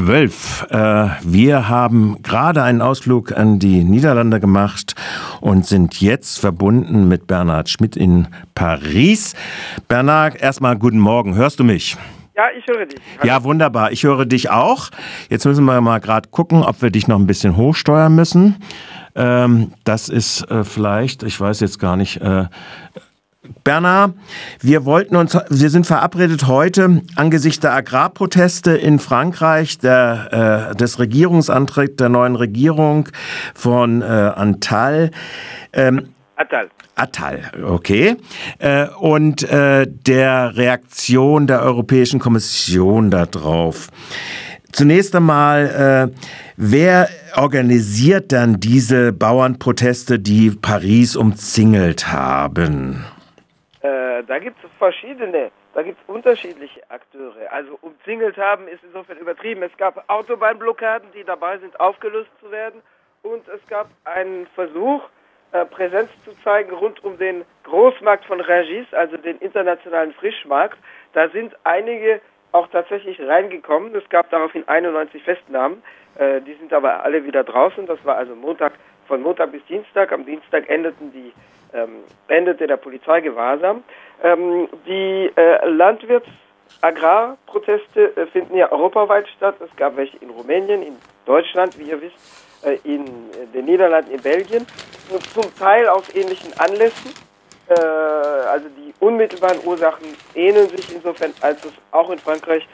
zwölf. Äh, wir haben gerade einen Ausflug an die Niederlande gemacht und sind jetzt verbunden mit Bernhard Schmidt in Paris. Bernhard, erstmal guten Morgen. Hörst du mich? Ja, ich höre dich. Hallo. Ja, wunderbar. Ich höre dich auch. Jetzt müssen wir mal gerade gucken, ob wir dich noch ein bisschen hochsteuern müssen. Ähm, das ist äh, vielleicht, ich weiß jetzt gar nicht, äh, Bernhard, wir wollten uns, wir sind verabredet heute angesichts der Agrarproteste in Frankreich, der, äh, des Regierungsantrags der neuen Regierung von äh, Antal. Ähm, Attal. Attal, okay. Äh, und äh, der Reaktion der Europäischen Kommission darauf. Zunächst einmal, äh, wer organisiert dann diese Bauernproteste, die Paris umzingelt haben? Äh, da gibt es verschiedene, da gibt es unterschiedliche Akteure. Also umzingelt haben ist insofern übertrieben. Es gab Autobahnblockaden, die dabei sind, aufgelöst zu werden. Und es gab einen Versuch, äh, Präsenz zu zeigen rund um den Großmarkt von Rungis, also den internationalen Frischmarkt. Da sind einige auch tatsächlich reingekommen. Es gab daraufhin 91 Festnahmen. Äh, die sind aber alle wieder draußen. Das war also Montag, von Montag bis Dienstag. Am Dienstag endeten die ähm, endete der Polizeigewahrsam. Ähm, die äh, Landwirts-Agrarproteste äh, finden ja europaweit statt. Es gab welche in Rumänien, in Deutschland, wie ihr wisst, äh, in den Niederlanden, in Belgien. Und zum Teil aus ähnlichen Anlässen. Äh, also die unmittelbaren Ursachen ähneln sich insofern, als es auch in Frankreich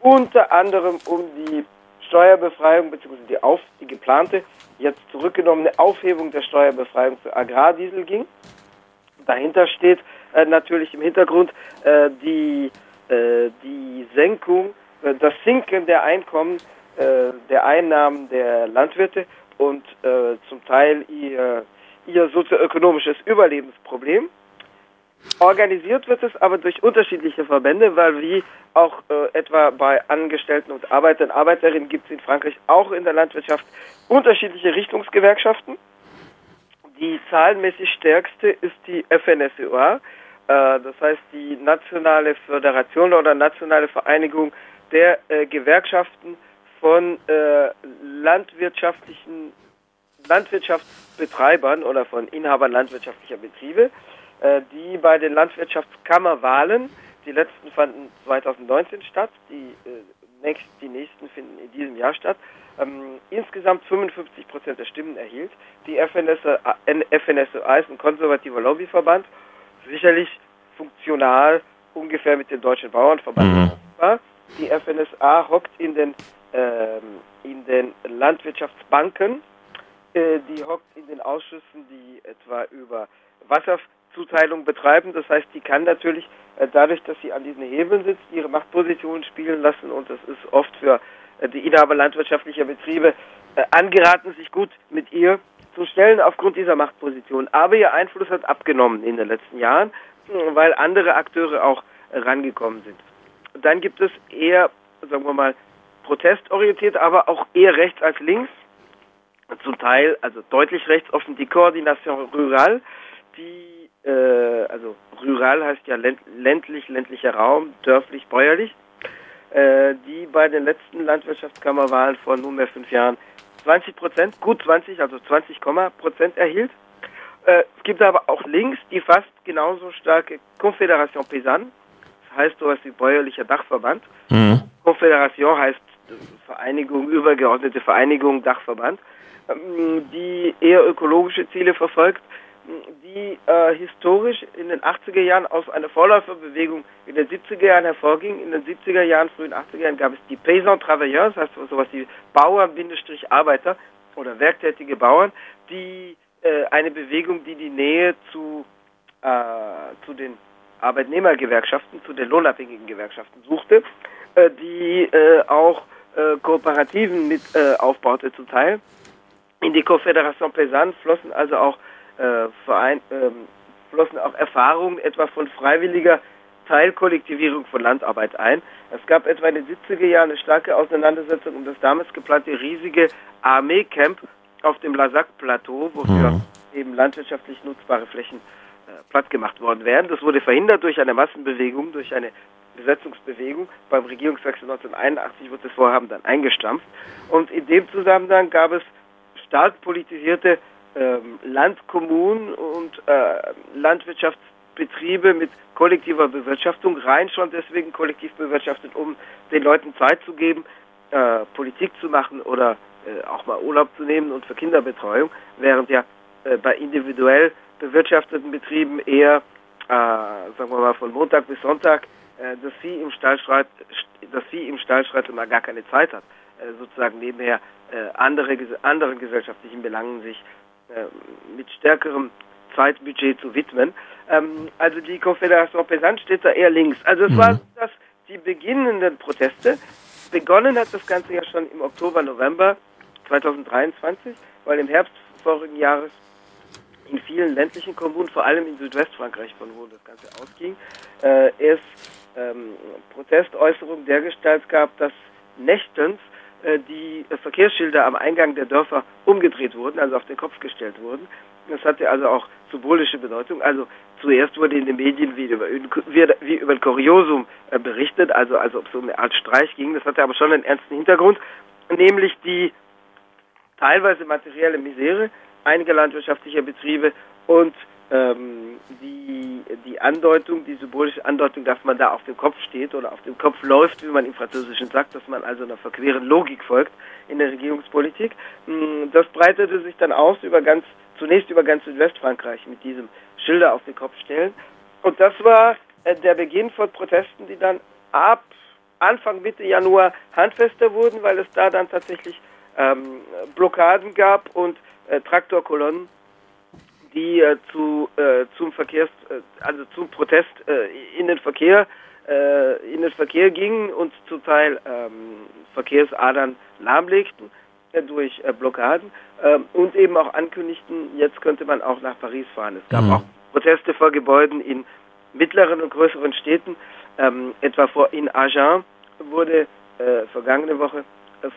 unter anderem um die Steuerbefreiung bzw. Die, die geplante jetzt zurückgenommene Aufhebung der Steuerbefreiung für Agrardiesel ging. Dahinter steht äh, natürlich im Hintergrund äh, die, äh, die Senkung, äh, das Sinken der Einkommen, äh, der Einnahmen der Landwirte und äh, zum Teil ihr, ihr sozioökonomisches Überlebensproblem. Organisiert wird es aber durch unterschiedliche Verbände, weil wie auch äh, etwa bei Angestellten und Arbeitern Arbeiterinnen gibt es in Frankreich auch in der Landwirtschaft unterschiedliche Richtungsgewerkschaften. Die zahlenmäßig stärkste ist die FNSEA, äh, das heißt die Nationale Föderation oder Nationale Vereinigung der äh, Gewerkschaften von äh, landwirtschaftlichen Landwirtschaftsbetreibern oder von Inhabern landwirtschaftlicher Betriebe. Äh, die bei den Landwirtschaftskammerwahlen, die letzten fanden 2019 statt, die, äh, nächst, die nächsten finden in diesem Jahr statt, ähm, insgesamt 55 Prozent der Stimmen erhielt. Die FNSA, FNSOA ist ein konservativer Lobbyverband, sicherlich funktional ungefähr mit dem Deutschen Bauernverband. Mhm. Die FNSA hockt in den, ähm, in den Landwirtschaftsbanken, äh, die hockt in den Ausschüssen, die etwa über Wasser, Zuteilung betreiben. Das heißt, die kann natürlich äh, dadurch, dass sie an diesen Hebeln sitzt, ihre Machtposition spielen lassen und das ist oft für äh, die Inhaber landwirtschaftlicher Betriebe äh, angeraten, sich gut mit ihr zu stellen aufgrund dieser Machtposition. Aber ihr Einfluss hat abgenommen in den letzten Jahren, weil andere Akteure auch rangekommen sind. Dann gibt es eher, sagen wir mal, protestorientiert, aber auch eher rechts als links, zum Teil, also deutlich rechts offen, die Koordination Rural, die äh, also rural heißt ja ländlich, ländlicher Raum, dörflich, bäuerlich, äh, die bei den letzten Landwirtschaftskammerwahlen vor nunmehr fünf Jahren 20 Prozent, gut 20, also 20, Prozent erhielt. Äh, es gibt aber auch links die fast genauso starke Confédération Paysanne, das heißt sowas wie bäuerlicher Dachverband. Mhm. Confédération heißt Vereinigung, übergeordnete Vereinigung, Dachverband, ähm, die eher ökologische Ziele verfolgt die äh, historisch in den 80er Jahren aus einer Vorläuferbewegung in den 70er Jahren hervorging. In den 70er Jahren, frühen 80er Jahren gab es die Paysan Travailleurs, das heißt sowas wie Bauern-Arbeiter oder werktätige Bauern, die äh, eine Bewegung, die die Nähe zu, äh, zu den Arbeitnehmergewerkschaften, zu den lohnabhängigen Gewerkschaften suchte, äh, die äh, auch äh, Kooperativen mit aufbaute zum Teil. In die Confédération Paysanne flossen also auch äh, Verein, ähm, flossen auch Erfahrungen etwa von freiwilliger Teilkollektivierung von Landarbeit ein. Es gab etwa in den 70er Jahren eine starke Auseinandersetzung um das damals geplante riesige Armeecamp auf dem Lasac-Plateau, wofür mhm. eben landwirtschaftlich nutzbare Flächen äh, platt gemacht worden wären. Das wurde verhindert durch eine Massenbewegung, durch eine Besetzungsbewegung. Beim Regierungswechsel 1981 wurde das Vorhaben dann eingestampft. Und in dem Zusammenhang gab es stark politisierte ähm, Landkommunen und äh, Landwirtschaftsbetriebe mit kollektiver Bewirtschaftung, rein schon deswegen kollektiv bewirtschaftet, um den Leuten Zeit zu geben, äh, Politik zu machen oder äh, auch mal Urlaub zu nehmen und für Kinderbetreuung, während ja äh, bei individuell bewirtschafteten Betrieben eher, äh, sagen wir mal, von Montag bis Sonntag äh, das Vieh im Stall schreit, das im Stall schreit gar keine Zeit hat, sozusagen nebenher andere, anderen gesellschaftlichen Belangen sich mit stärkerem Zeitbudget zu widmen. Ähm, also die Konföderation Pesant steht da eher links. Also es mhm. war das, die beginnenden Proteste. Begonnen hat das Ganze ja schon im Oktober, November 2023, weil im Herbst vorigen Jahres in vielen ländlichen Kommunen, vor allem in Südwestfrankreich, von wo das Ganze ausging, äh, es ähm, Protestäußerungen dergestalt gab, dass nächtens äh, die Verkehrsschilder am Eingang der Dörfer umgedreht wurden, also auf den Kopf gestellt wurden. Das hatte also auch symbolische Bedeutung. Also zuerst wurde in den Medien wie über, wie über ein Kuriosum äh, berichtet, also als ob es um eine Art Streich ging. Das hatte aber schon einen ernsten Hintergrund, nämlich die teilweise materielle Misere einiger landwirtschaftlicher Betriebe und ähm, die, die Andeutung, die symbolische Andeutung, dass man da auf dem Kopf steht oder auf dem Kopf läuft, wie man im Französischen sagt, dass man also einer verqueren Logik folgt in der Regierungspolitik. Mm, das breitete sich dann aus über ganz, zunächst über ganz Südwestfrankreich mit diesem Schilder auf den Kopf stellen. Und das war äh, der Beginn von Protesten, die dann ab Anfang Mitte Januar handfester wurden, weil es da dann tatsächlich ähm, Blockaden gab und äh, Traktorkolonnen die äh, zu äh, zum Verkehrs äh, also zum Protest äh, in den Verkehr äh, in den Verkehr gingen und zum Teil ähm, Verkehrsadern lahmlegten äh, durch Blockaden ähm, und eben auch ankündigten, jetzt könnte man auch nach Paris fahren. Es gab mhm. auch Proteste vor Gebäuden in mittleren und größeren Städten, ähm, etwa vor in Agen wurde vergangene Woche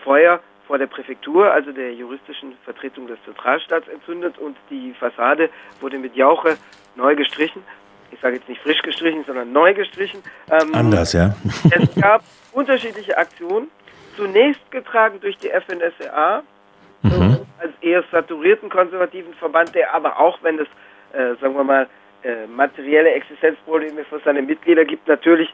Feuer vor der Präfektur, also der juristischen Vertretung des Zentralstaats, entzündet und die Fassade wurde mit Jauche neu gestrichen. Ich sage jetzt nicht frisch gestrichen, sondern neu gestrichen. Ähm, Anders, ja. es gab unterschiedliche Aktionen, zunächst getragen durch die FNSRA, mhm. als eher saturierten konservativen Verband, der aber auch, wenn es, äh, sagen wir mal, äh, materielle Existenzprobleme für seine Mitglieder gibt, natürlich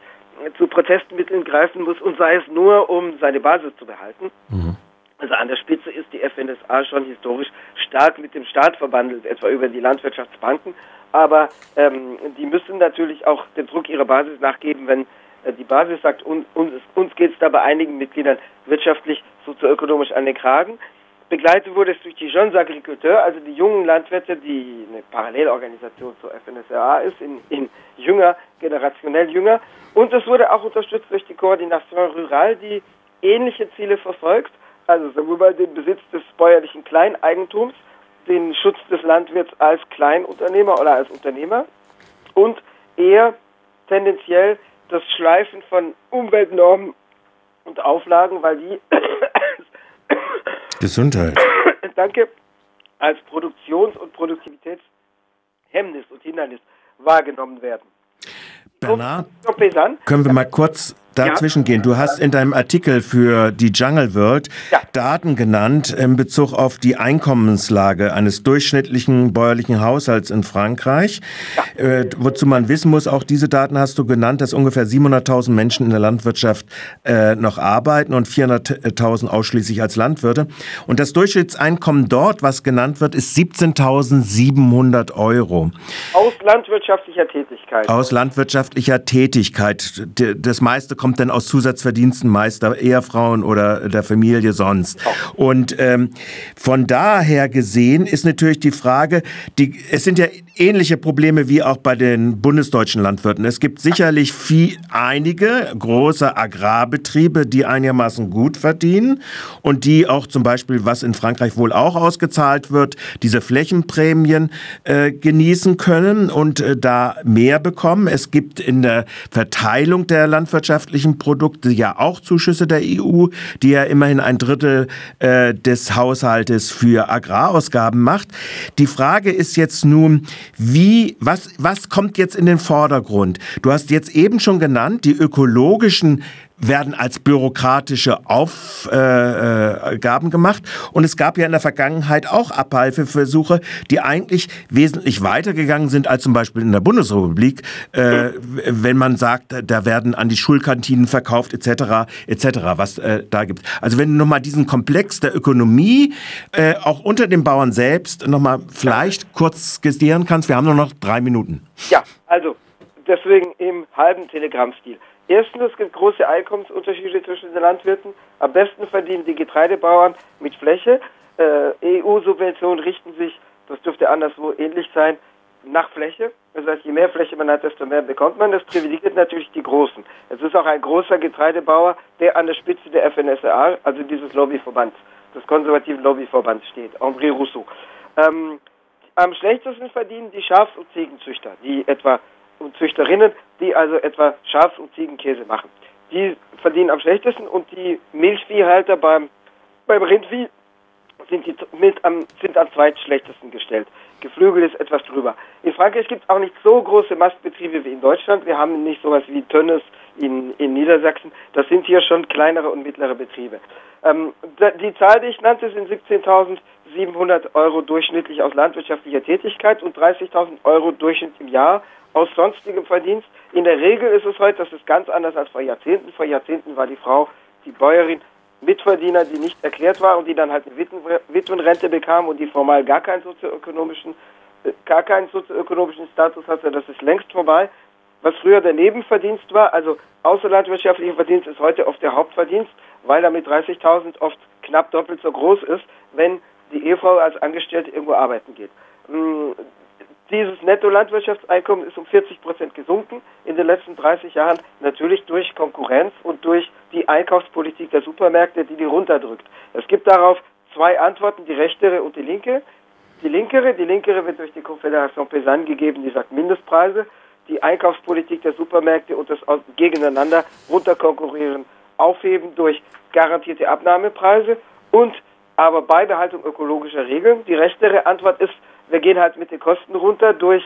zu Protestmitteln greifen muss und sei es nur, um seine Basis zu behalten. Mhm. Also an der Spitze ist die FNSA schon historisch stark mit dem Staat verbandelt, etwa über die Landwirtschaftsbanken. Aber ähm, die müssen natürlich auch den Druck ihrer Basis nachgeben, wenn äh, die Basis sagt, un, uns, uns geht es da bei einigen Mitgliedern wirtschaftlich, sozioökonomisch an den Kragen. Begleitet wurde es durch die Jeunes Agriculteurs, also die jungen Landwirte, die eine Parallelorganisation zur FNSRA ist, in, in jünger, generationell jünger. Und es wurde auch unterstützt durch die Koordination Rural, die ähnliche Ziele verfolgt also mal den Besitz des bäuerlichen Kleineigentums, den Schutz des Landwirts als Kleinunternehmer oder als Unternehmer und eher tendenziell das Schleifen von Umweltnormen und Auflagen, weil die Gesundheit. Danke, als Produktions- und Produktivitätshemmnis und Hindernis wahrgenommen werden. Bernard, können wir mal kurz dazwischen gehen. Du hast in deinem Artikel für die Jungle World ja. Daten genannt in Bezug auf die Einkommenslage eines durchschnittlichen bäuerlichen Haushalts in Frankreich. Ja. Äh, wozu man wissen muss, auch diese Daten hast du genannt, dass ungefähr 700.000 Menschen in der Landwirtschaft äh, noch arbeiten und 400.000 ausschließlich als Landwirte. Und das Durchschnittseinkommen dort, was genannt wird, ist 17.700 Euro. Aus landwirtschaftlicher Tätigkeit. Aus landwirtschaftlicher Tätigkeit. Das meiste kommt kommt denn aus Zusatzverdiensten meist der Ehefrauen oder der Familie sonst. Und ähm, von daher gesehen ist natürlich die Frage, die, es sind ja ähnliche Probleme wie auch bei den bundesdeutschen Landwirten. Es gibt sicherlich viel, einige große Agrarbetriebe, die einigermaßen gut verdienen und die auch zum Beispiel, was in Frankreich wohl auch ausgezahlt wird, diese Flächenprämien äh, genießen können und äh, da mehr bekommen. Es gibt in der Verteilung der landwirtschaftlichen Produkte ja auch Zuschüsse der EU, die ja immerhin ein Drittel äh, des Haushaltes für Agrarausgaben macht. Die Frage ist jetzt nun, wie, was, was kommt jetzt in den Vordergrund? Du hast jetzt eben schon genannt, die ökologischen werden als bürokratische Aufgaben äh, gemacht. Und es gab ja in der Vergangenheit auch Abhilfeversuche, die eigentlich wesentlich weitergegangen sind als zum Beispiel in der Bundesrepublik, äh, wenn man sagt, da werden an die Schulkantinen verkauft etc. etc. was äh, da gibt. Also wenn du nochmal diesen Komplex der Ökonomie äh, auch unter den Bauern selbst nochmal vielleicht kurz skizzieren kannst. Wir haben nur noch drei Minuten. Ja, also deswegen im halben Telegrammstil. Erstens, es gibt große Einkommensunterschiede zwischen den Landwirten. Am besten verdienen die Getreidebauern mit Fläche. Äh, EU-Subventionen richten sich, das dürfte anderswo ähnlich sein, nach Fläche. Das heißt, je mehr Fläche man hat, desto mehr bekommt man. Das privilegiert natürlich die Großen. Es ist auch ein großer Getreidebauer, der an der Spitze der FNSEA, also dieses Lobbyverbands, des konservativen Lobbyverbands steht, André Rousseau. Ähm, am schlechtesten verdienen die Schafs- und Ziegenzüchter, die etwa und Züchterinnen, die also etwa Schafs- und Ziegenkäse machen. Die verdienen am schlechtesten und die Milchviehhalter beim, beim Rindvieh sind, die mit am, sind am zweitschlechtesten gestellt. Geflügel ist etwas drüber. In Frankreich gibt es auch nicht so große Mastbetriebe wie in Deutschland. Wir haben nicht sowas wie Tönnes in, in Niedersachsen. Das sind hier schon kleinere und mittlere Betriebe. Ähm, die Zahl, die ich nannte, sind 17.700 Euro durchschnittlich aus landwirtschaftlicher Tätigkeit und 30.000 Euro Durchschnitt im Jahr aus sonstigem Verdienst. In der Regel ist es heute, das ist ganz anders als vor Jahrzehnten. Vor Jahrzehnten war die Frau, die Bäuerin, Mitverdiener, die nicht erklärt war und die dann halt eine Witwenrente bekam und die formal gar keinen sozioökonomischen, äh, gar keinen sozioökonomischen Status hatte. Das ist längst vorbei. Was früher der Nebenverdienst war, also außerlandwirtschaftlicher Verdienst, ist heute oft der Hauptverdienst, weil er mit 30.000 oft knapp doppelt so groß ist, wenn die Ehefrau als Angestellte irgendwo arbeiten geht. Hm, dieses Netto-Landwirtschaftseinkommen ist um 40 Prozent gesunken in den letzten 30 Jahren, natürlich durch Konkurrenz und durch die Einkaufspolitik der Supermärkte, die die runterdrückt. Es gibt darauf zwei Antworten, die rechtere und die linke. Die linkere, die linkere wird durch die Konföderation Paysanne gegeben, die sagt Mindestpreise. Die Einkaufspolitik der Supermärkte und das Gegeneinander runterkonkurrieren aufheben durch garantierte Abnahmepreise und aber Beibehaltung ökologischer Regeln. Die rechtere Antwort ist wir gehen halt mit den Kosten runter durch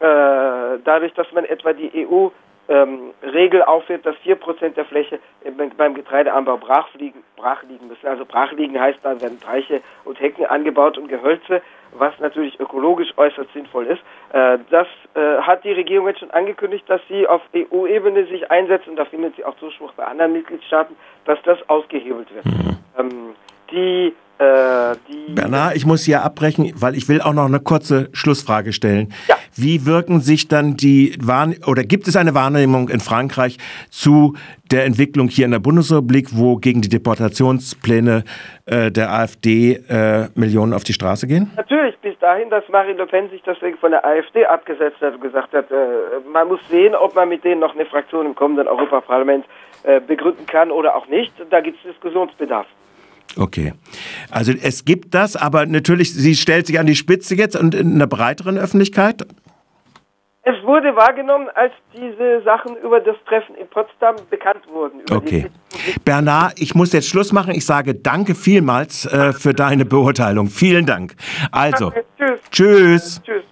äh, dadurch, dass man etwa die EU ähm, Regel aufhebt, dass 4% der Fläche beim Getreideanbau brach liegen, brach liegen müssen. Also brach liegen heißt, da werden Teiche und Hecken angebaut und Gehölze, was natürlich ökologisch äußerst sinnvoll ist. Äh, das äh, hat die Regierung jetzt schon angekündigt, dass sie auf EU-Ebene sich einsetzt und da findet sie auch Zuspruch bei anderen Mitgliedstaaten, dass das ausgehebelt wird. Mhm. Ähm, die äh, Bernard, ich muss hier abbrechen, weil ich will auch noch eine kurze Schlussfrage stellen. Ja. Wie wirken sich dann die Wahrne oder gibt es eine Wahrnehmung in Frankreich zu der Entwicklung hier in der Bundesrepublik, wo gegen die Deportationspläne äh, der AfD äh, Millionen auf die Straße gehen? Natürlich, bis dahin, dass Marine Le Pen sich deswegen von der AfD abgesetzt hat und gesagt hat, äh, man muss sehen, ob man mit denen noch eine Fraktion im kommenden Europaparlament äh, begründen kann oder auch nicht. Da gibt es Diskussionsbedarf. Okay. Also es gibt das, aber natürlich, sie stellt sich an die Spitze jetzt und in einer breiteren Öffentlichkeit? Es wurde wahrgenommen, als diese Sachen über das Treffen in Potsdam bekannt wurden. okay. Bernard, ich muss jetzt Schluss machen. Ich sage danke vielmals äh, für deine Beurteilung. Vielen Dank. Also, tschüss. Tschüss. tschüss.